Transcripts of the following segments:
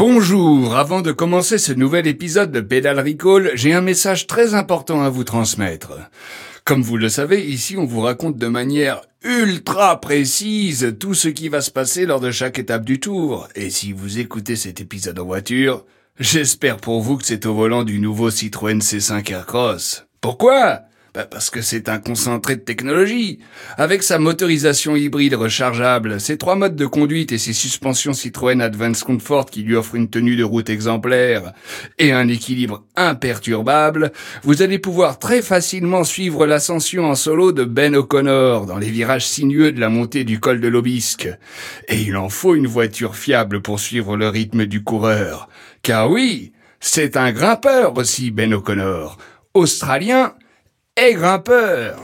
Bonjour, avant de commencer ce nouvel épisode de Pédale Recall, j'ai un message très important à vous transmettre. Comme vous le savez, ici on vous raconte de manière ultra précise tout ce qui va se passer lors de chaque étape du tour. Et si vous écoutez cet épisode en voiture, j'espère pour vous que c'est au volant du nouveau Citroën C5 Aircross. Pourquoi? Bah parce que c'est un concentré de technologie. Avec sa motorisation hybride rechargeable, ses trois modes de conduite et ses suspensions Citroën Advance Comfort qui lui offrent une tenue de route exemplaire et un équilibre imperturbable, vous allez pouvoir très facilement suivre l'ascension en solo de Ben O'Connor dans les virages sinueux de la montée du col de l'Obisque. Et il en faut une voiture fiable pour suivre le rythme du coureur. Car oui, c'est un grimpeur aussi, Ben O'Connor. Australien, et grimpeur.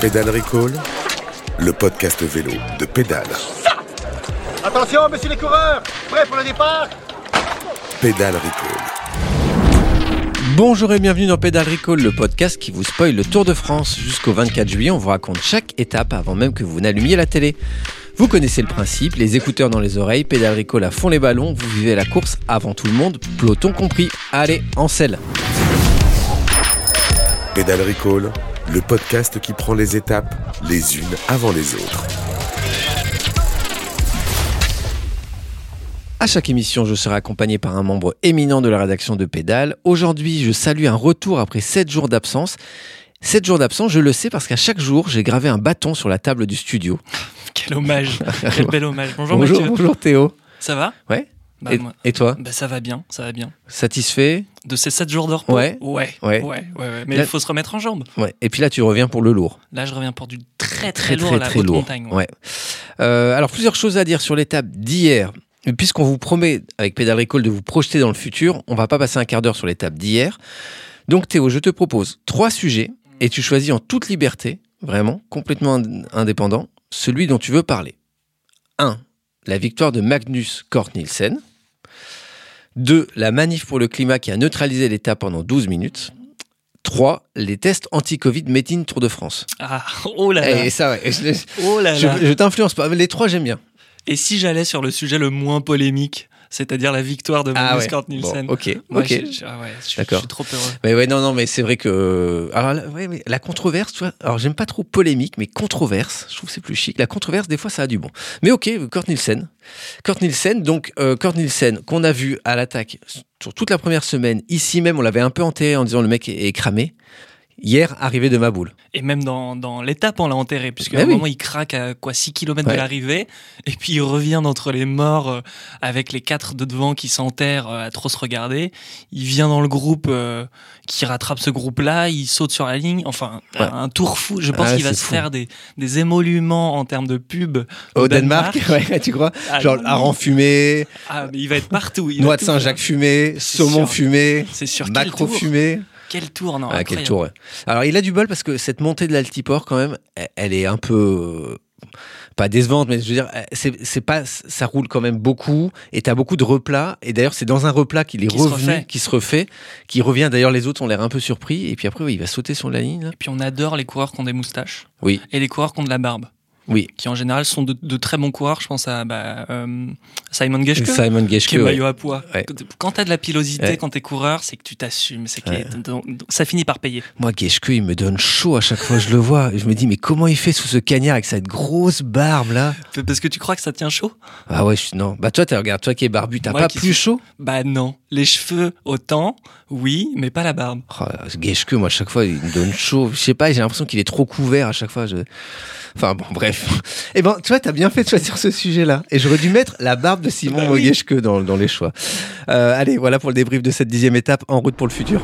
Pédale Recall, le podcast vélo de Pédale. Attention, messieurs les coureurs, prêts pour le départ? Pédale Recall. Bonjour et bienvenue dans Pédale Recall, le podcast qui vous spoil le Tour de France. Jusqu'au 24 juillet, on vous raconte chaque étape avant même que vous n'allumiez la télé. Vous connaissez le principe, les écouteurs dans les oreilles, pédale Recall à fond les ballons, vous vivez la course avant tout le monde, peloton compris. Allez, en selle Pédale Recall, le podcast qui prend les étapes les unes avant les autres. À chaque émission, je serai accompagné par un membre éminent de la rédaction de Pédale. Aujourd'hui, je salue un retour après 7 jours d'absence. 7 jours d'absence, je le sais parce qu'à chaque jour, j'ai gravé un bâton sur la table du studio. Quel hommage, quel bel hommage. Bonjour, bonjour, Mathieu. bonjour Théo. Ça va? Ouais bah, et, moi- et toi? bah, Ça va bien, ça va bien. Satisfait? De ces 7 jours de repos? Ouais. Ouais, Ouais. ouais, ouais, ouais. Mais Là- il faut se remettre en jambes. Ouais. Et puis là, tu reviens pour le lourd. Là, je reviens pour du très, très, Très, lourd, très, la très haute lourd. montagne. Ouais. Euh, alors, plusieurs choses à dire sur l'étape d'hier. Puisqu'on vous promet, avec Pédale Recall, de vous projeter dans le futur, on va pas passer un quart d'heure sur l'étape d'hier. Donc, Théo, je te propose trois sujets et tu choisis en toute liberté, vraiment, complètement ind- indépendant, celui dont tu veux parler. 1. La victoire de Magnus Kort Nielsen. 2. La manif pour le climat qui a neutralisé l'étape pendant 12 minutes. 3. Les tests anti-Covid Made in Tour de France. Ah, oh là là. Et ça, ouais, je, Oh là je, là. je t'influence pas. Les trois, j'aime bien. Et si j'allais sur le sujet le moins polémique, c'est-à-dire la victoire de Magnus ouais. Cort Nielsen Bon, ok, Moi, ok. je- je- ah ouais, je, suis- D'accord. je suis trop heureux. Mais ouais, non, non, mais c'est vrai que. Alors, ouais, mais la controverse, tu vois. Alors, j'aime pas trop polémique, mais controverse, je trouve que c'est plus chic. La controverse, des fois, ça a du bon. Mais ok, Kurt Nielsen. Kurt Nielsen, donc, euh, Kurt Nielsen, qu'on a vu à l'attaque sur toute la première semaine. Ici même, on l'avait un peu enterré en disant le mec est, est cramé. Hier, arrivé de ma boule. Et même dans, dans l'étape, on l'a enterré, puisqu'à Ah un oui. moment, il craque à quoi 6 km Ouais. de l'arrivée, et puis il revient d'entre les morts euh, avec les quatre de devant qui s'enterrent euh, à trop se regarder. Il vient dans le groupe euh, qui rattrape ce groupe-là, il saute sur la ligne, enfin, Ouais. un tour fou. Je pense Ah, qu'il va se fou. faire des, des émoluments en termes de pub Au Danemark, ouais, tu crois Ah, Genre, hareng fumé, Ah, mais il va être partout. il noix de Saint-Jacques fumé, saumon sûr. fumé, C'est sûr. Quel macro fumé. Quel tour, non Ah, quel tour, ouais. Alors, il a du bol parce que cette montée de l'altiport, quand même, elle- est un peu. euh, Pas décevante, mais je veux dire, euh, c'est pas, ça roule quand même beaucoup, et t'as beaucoup de replats, et d'ailleurs, c'est dans un replat qu'il est Qui revenu, refait. qui se refait, qui revient, d'ailleurs, les autres ont l'air un peu surpris, et puis après, il va sauter sur la ligne, là. Et puis on adore les coureurs qui ont des moustaches. Oui. Et les coureurs qui ont de la barbe. Oui. Qui en général sont de, de très bons coureurs. Je pense à bah, euh, Simon Geschke. Simon Geschke, qui est ouais. maillot à poids. Ouais. Quand t'as de la pilosité, Ouais. quand t'es coureur, c'est que tu t'assumes. C'est ça finit par payer. Moi, Geschke, il me donne chaud à chaque fois que je le vois, je me dis, mais comment il fait sous ce cagnard avec cette grosse barbe, là? Parce que tu crois que ça tient chaud? Ah ouais, je- non. Bah, toi, regarde, toi qui es barbu, t'as pas plus suis- chaud? Bah non. Les cheveux, autant, oui, mais pas la barbe. Oh, moi, à chaque fois, il me donne chaud. Je sais pas, j'ai l'impression qu'il est trop couvert à chaque fois. Je... Enfin, bon, bref. Eh ben, tu vois, t'as bien fait de choisir ce sujet-là. Et j'aurais dû mettre la barbe de Simon Bah oui. Geschke dans, dans les choix. Euh, allez, voilà pour le débrief de cette dixième étape en route pour le futur.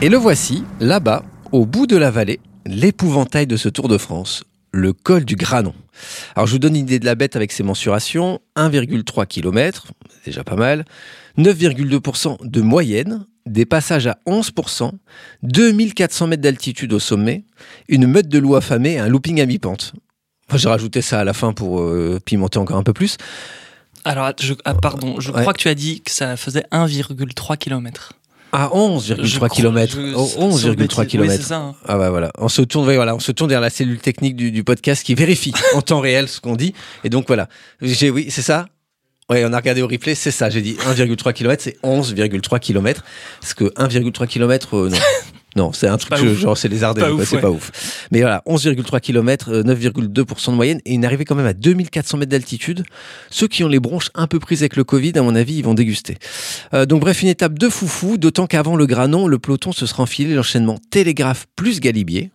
Et le voici, là-bas, au bout de la vallée, l'épouvantail de ce Tour de France, le col du Granon. Alors je vous donne une idée de la bête avec ses mensurations, 1,3 km, déjà pas mal, 9,2% de moyenne, des passages à 11%, 2400 mètres d'altitude au sommet, une meute de loups affamés et un looping à mi-pente. Moi, J'ai rajouté ça à la fin pour euh, pimenter encore un peu plus. Alors, je, ah, pardon, je Ouais. crois que tu as dit que ça faisait 1,3 km. À 11,3 Je crois- km. je- Oh, sauf 11,3 bêtise. Oui, km. ça, hein. Ah bah voilà, on se tourne, voilà, on se tourne vers la cellule technique du, du podcast qui vérifie en temps réel ce qu'on dit. Et donc voilà, j'ai oui, c'est ça. Ouais, on a regardé au replay, c'est ça. J'ai dit 1,3 km, c'est 11,3 km. Parce que 1,3 km, euh, non. Non, c'est un truc, que- genre c'est les Ardennes, c'est ouais. pas ouf. Mais voilà, 11,3 km, euh, 9,2% de moyenne, et une arrivée quand même à 2400 mètres d'altitude. Ceux qui ont les bronches un peu prises avec le Covid, à mon avis, ils vont déguster. Euh, donc bref, une étape de foufou, d'autant qu'avant le granon, le peloton se sera enfilé l'enchaînement Télégraphe plus Galibier.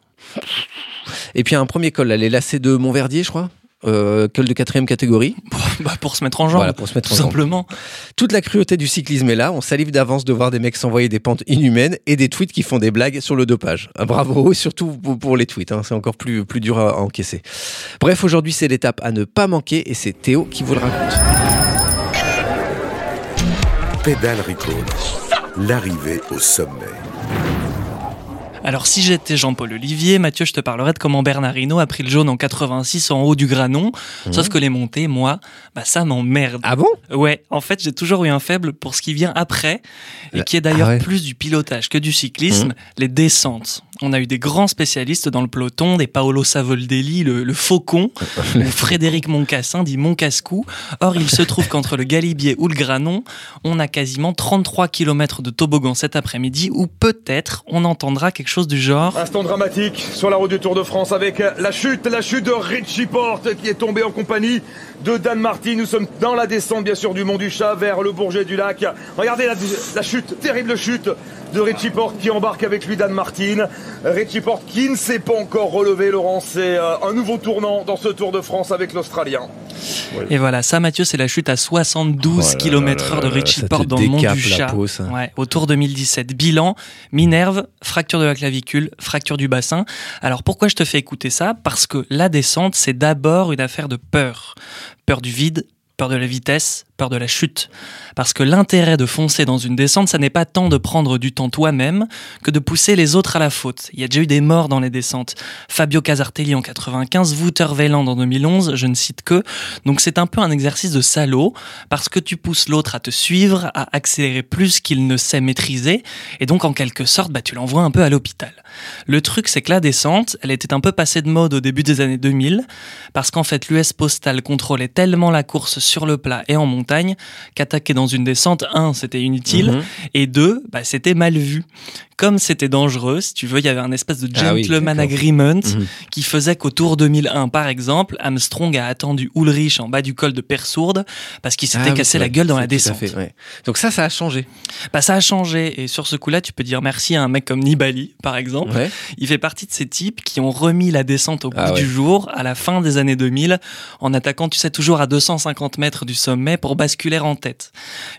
Et puis un premier col, là, les lacets de Montverdier, je crois. Euh, col de quatrième catégorie. Bah, pour se mettre en jambe. Voilà, pour se mettre tout en jambe. simplement. Toute la cruauté du cyclisme est là. On salive d'avance de voir des mecs s'envoyer des pentes inhumaines et des tweets qui font des blagues sur le dopage. Ah, bravo, et surtout pour, pour les tweets. hein. C'est encore plus, plus dur à, à encaisser. Bref, aujourd'hui, c'est l'étape à ne pas manquer et c'est Théo qui vous le raconte. Pédale Recall. L'arrivée au sommet. Alors si j'étais Jean-Paul Olivier, Mathieu, je te parlerais de comment Bernard Hinault a pris le jaune en 86 en haut du granon. Sauf que les montées, moi, bah ça m'emmerde. Ah bon? Ouais, en fait, j'ai toujours eu un faible pour ce qui vient après, et La- qui est d'ailleurs ah ouais. plus du pilotage que du cyclisme, les descentes. On a eu des grands spécialistes dans le peloton, des Paolo Savoldelli, le, le faucon, ou Frédéric Moncassin, dit Moncascou. Or, il se trouve qu'entre le Galibier ou le Granon, on a quasiment 33 km de toboggan cet après-midi, où peut-être on entendra quelque chose du genre... Instant dramatique sur la route du Tour de France avec la chute, la chute de Richie Porte qui est tombé en compagnie de Dan Martin. Nous sommes dans la descente bien sûr du Mont du Chat vers le Bourget du Lac. Regardez la, la chute, terrible chute de Richie Porte qui embarque avec lui Dan Martin. Richie Porte qui ne s'est pas encore relevé, Laurent. C'est euh, un nouveau tournant dans ce Tour de France avec l'Australien. Et voilà, ça Mathieu, c'est la chute à 72 Oh là km là heure de Richie Porte dans le Mont décape du Chat. peau. Ouais, au Tour 2017. Bilan, Minerve, fracture de la clavicule, fracture du bassin. Alors pourquoi je te fais écouter ça? Parce que la descente, c'est d'abord une affaire de peur. Peur du vide, peur de la vitesse, peur de la chute. Parce que l'intérêt de foncer dans une descente, ça n'est pas tant de prendre du temps toi-même que de pousser les autres à la faute. Il y a déjà eu des morts dans les descentes. Fabio Casartelli en 95, Wouter en 2011, je ne cite que. Donc c'est un peu un exercice de salaud parce que tu pousses l'autre à te suivre, à accélérer plus qu'il ne sait maîtriser et donc en quelque sorte, bah, tu l'envoies un peu à l'hôpital. Le truc, c'est que la descente, elle était un peu passée de mode au début des années 2000 parce qu'en fait, l'US Postal contrôlait tellement la course sur le plat et en montagne qu'attaquer dans une descente, un, c'était inutile Mhm. et deux, bah, c'était mal vu. Comme c'était dangereux, si tu veux, il y avait un espèce de Ah oui, gentleman agreement Mhm. qui faisait qu'au Tour 2001, par exemple, Armstrong a attendu Ulrich en bas du col de Persourde parce qu'il s'était Ah cassé la gueule dans la descente. fait, ouais. Donc ça, ça a changé. Bah, ça a changé et sur ce coup-là, tu peux dire merci à un mec comme Nibali, par exemple. Ouais. Il fait partie de ces types qui ont remis la descente au bout Ah ouais. du jour à la fin des années 2000 en attaquant, tu sais, toujours à 250 mètres du sommet pour basculer en tête.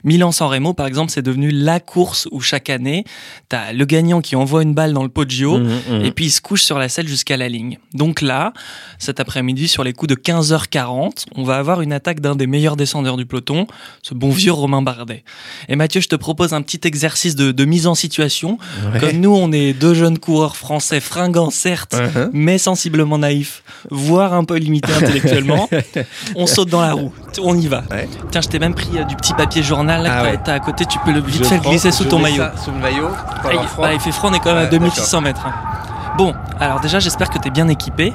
Milan-San Remo, par exemple, c'est devenu la course où chaque année, t'as le gagnant qui envoie une balle dans le podio Mhm, mhm. et puis il se couche sur la selle jusqu'à la ligne. Donc là, cet après-midi, sur les coups de 15h40, on va avoir une attaque d'un des meilleurs descendeurs du peloton, ce bon vieux Romain Bardet. Et Mathieu, je te propose un petit exercice de, de mise en situation. Ouais. Comme nous, on est deux jeunes coureurs français fringants, certes, Mhm. mais sensiblement naïfs, voire un peu limités intellectuellement, on saute dans la roue. On y va. Ouais. Tiens, je t'ai même pris euh, du petit papier journal là, Ah que t'as- ouais. t'as à côté, tu peux le vite glisser sous je ton maillot. ça Sous le maillot. pour avoir il, froid. bah, il fait froid, on est quand même à Ouais, 2600 mètres. Bon, alors déjà, j'espère que tu es bien équipé.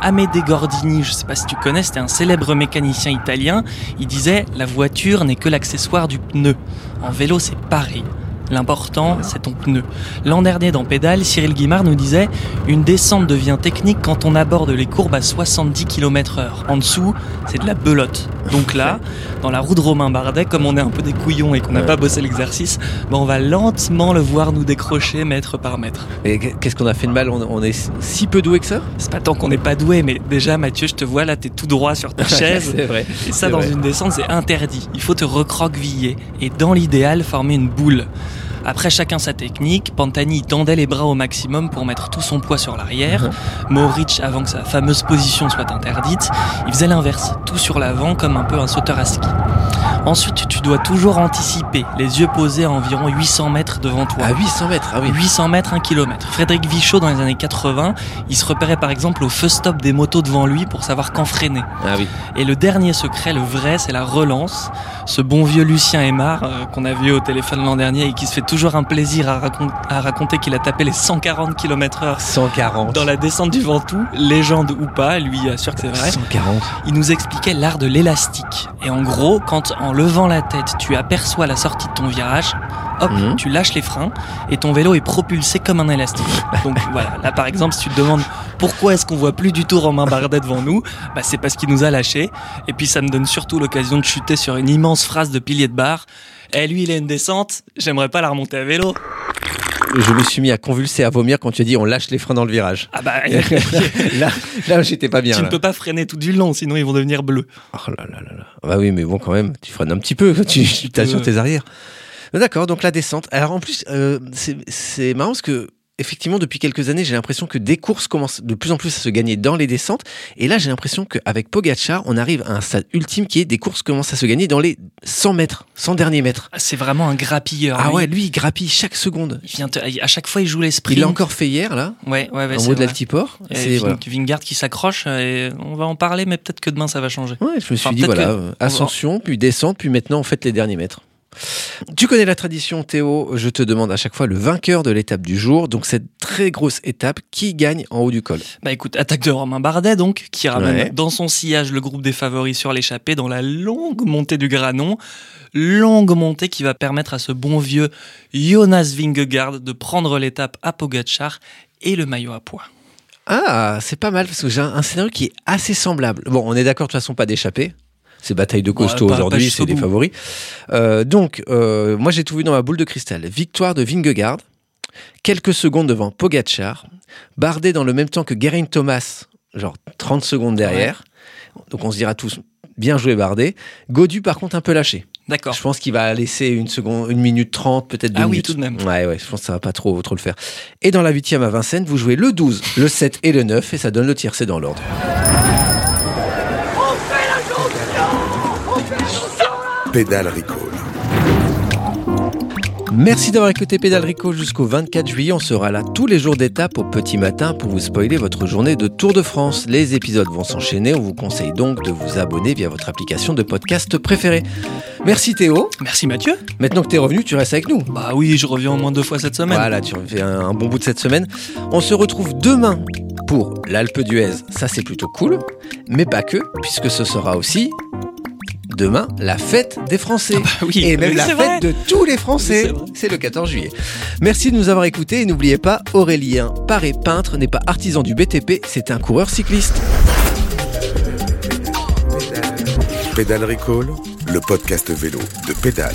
Amédée Gordini, je sais pas si tu connais, c'était un célèbre mécanicien italien. Il disait La voiture n'est que l'accessoire du pneu. En vélo, c'est pareil. L'important, c'est ton pneu. L'an dernier, dans Pédale, Cyril Guimard nous disait Une descente devient technique quand on aborde les courbes à 70 km/h. En dessous, c'est de la belote. Donc là, dans la roue de Romain Bardet, comme on est un peu des couillons et qu'on n'a pas bossé l'exercice, ben on va lentement le voir nous décrocher mètre par mètre. Et qu'est-ce qu'on a fait de mal? On, est si peu doué que ça? C'est pas tant qu'on n'est pas doué, mais déjà Mathieu, je te vois là, t'es tout droit sur ta chaise. C'est vrai. Et ça, dans vrai. une descente, c'est interdit. Il faut te recroqueviller et, dans l'idéal, former une boule. Après, chacun sa technique. Pantani tendait les bras au maximum pour mettre tout son poids sur l'arrière. Mohoric, avant que sa fameuse position soit interdite, il faisait l'inverse, tout sur l'avant comme un peu un sauteur à ski. Ensuite, tu dois toujours anticiper, les yeux posés à environ 800 mètres devant toi. À 800 mètres, ah oui. 800 mètres, 1 km. Frédéric Vichot, dans les années 80, il se repérait par exemple au feu stop des motos devant lui pour savoir quand freiner. Ah oui. Et le dernier secret, le vrai, c'est la relance. Ce bon vieux Lucien Aymar, euh, qu'on a vu au téléphone l'an dernier et qui se fait toujours un plaisir à, racon- à raconter qu'il a tapé les 140 km heure 140. dans la descente du Ventoux, légende ou pas, lui assure que c'est vrai. 140. Il nous expliquait l'art de l'élastique. Et en gros, quand en levant la tête, tu aperçois la sortie de ton virage, hop, Mhm. tu lâches les freins et ton vélo est propulsé comme un élastique. Donc voilà, là par exemple, si tu te demandes pourquoi est-ce qu'on voit plus du tout Romain Bardet devant nous, bah c'est parce qu'il nous a lâchés. Et puis ça me donne surtout l'occasion de chuter sur une immense phrase de pilier de bar. Eh lui, il a une descente, j'aimerais pas la remonter à vélo. Je me suis mis à convulser, à vomir quand tu as dit on lâche les freins dans le virage. Ah bah, là, là j'étais pas bien. tu ne peux pas freiner tout du long, sinon ils vont devenir bleus. Oh là là là là. Bah oui, mais bon, quand même, tu freines un petit peu, tu, tu t'assures tes arrières. D'accord, donc la descente. Alors en plus, euh, c'est c'est marrant parce que. Effectivement, depuis quelques années, j'ai l'impression que des courses commencent de plus en plus à se gagner dans les descentes. Et là, j'ai l'impression qu'avec Pogacar, on arrive à un stade ultime qui est des courses commencent à se gagner dans les 100 mètres, 100 derniers mètres. Ah, C'est vraiment un grappilleur. Ah lui. ouais, lui, il grappille chaque seconde. Il vient te- à chaque fois, il joue les sprints. Il l'a encore fait hier, là, Ouais, ouais, ouais. en haut de l'altiport. C'est voilà. Vingard qui s'accroche, et on va en parler, mais peut-être que demain ça va changer. Ouais, je me suis Enfin, dit, voilà, que- euh, ascension, puis descente, puis maintenant, on fait les derniers mètres. Tu connais la tradition, Théo. Je te demande à chaque fois le vainqueur de l'étape du jour. Donc, cette très grosse étape, qui gagne en haut du col? Bah écoute, attaque de Romain Bardet donc, qui ramène Ouais. dans son sillage le groupe des favoris sur l'échappée dans la longue montée du Granon. Longue montée qui va permettre à ce bon vieux Jonas Vingegaard de prendre l'étape à Pogacar et le maillot à poids. Ah, c'est pas mal, parce que j'ai un, un scénario qui est assez semblable. Bon, on est d'accord, de toute façon, pas d'échappée. C'est bataille de costaud pas- pas aujourd'hui, c'est des favoris. Euh, donc, euh, moi, j'ai tout vu dans ma boule de cristal. Victoire de Vingegaard, quelques secondes devant Pogacar, Bardet dans le même temps que Geraint Thomas, genre 30 secondes derrière. Donc, on se dira tous, bien joué Bardet. Godu, par contre, un peu lâché. D'accord. Je pense qu'il va laisser une seconde, une minute trente, peut-être deux Ah oui, minutes. tout de même. Ouais, ouais, je pense que ça va pas trop, trop le faire. Et dans la huitième à Vincennes, vous jouez le 12, le 7 et le 9, et ça donne le tiercé dans l'ordre. Pédale Recall. Merci d'avoir écouté Pédale Rico jusqu'au 24 juillet. On sera là tous les jours d'étape au petit matin pour vous spoiler votre journée de Tour de France. Les épisodes vont s'enchaîner. On vous conseille donc de vous abonner via votre application de podcast préférée. Merci Théo. Merci Mathieu. Maintenant que t'es revenu, tu restes avec nous. Bah oui, je reviens au moins deux fois cette semaine. Voilà, tu fais un, un bon bout de cette semaine. On se retrouve demain pour l'Alpe d'Huez. Ça, c'est plutôt cool. Mais pas que, puisque ce sera aussi demain la fête des Français. oui, et même la fête vrai. de tous les Français. C'est le 14 juillet. Merci de nous avoir écoutés et n'oubliez pas, Aurélien Paré peintre n'est pas artisan du BTP, c'est un coureur cycliste. Pédale Recall, le podcast vélo de Pédale.